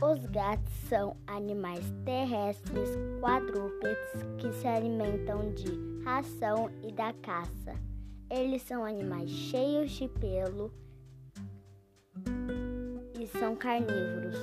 Os gatos são animais terrestres quadrúpedes que se alimentam de ração e da caça. Eles são animais cheios de pelo e são carnívoros.